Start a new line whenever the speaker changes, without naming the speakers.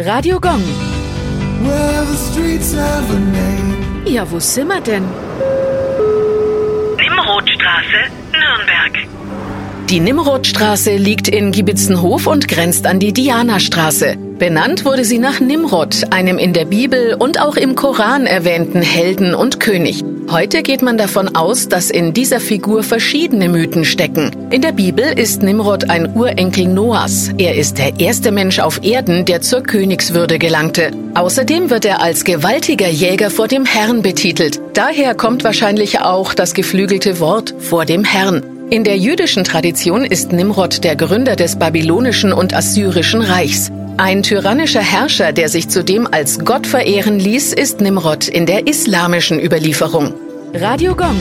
Radio Gong.
Well, the streets have a name.
Ja, wo sind wir denn?
Nimrodstraße, Nürnberg.
Die Nimrodstraße liegt in Gibitzenhof und grenzt an die Dianastraße. Benannt wurde sie nach Nimrod, einem in der Bibel und auch im Koran erwähnten Helden und König. Heute geht man davon aus, dass in dieser Figur verschiedene Mythen stecken. In der Bibel ist Nimrod ein Urenkel Noahs. Er ist der erste Mensch auf Erden, der zur Königswürde gelangte. Außerdem wird er als gewaltiger Jäger vor dem Herrn betitelt. Daher kommt wahrscheinlich auch das geflügelte Wort vor dem Herrn. In der jüdischen Tradition ist Nimrod der Gründer des babylonischen und assyrischen Reichs. Ein tyrannischer Herrscher, der sich zudem als Gott verehren ließ, ist Nimrod in der islamischen Überlieferung. Radio Gong.